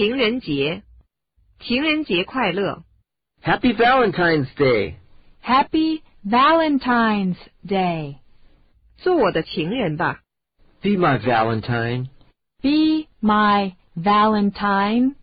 情人节情人节快乐 happy valentine's day happy valentine's day 做我的情人吧 be my valentine be my valentine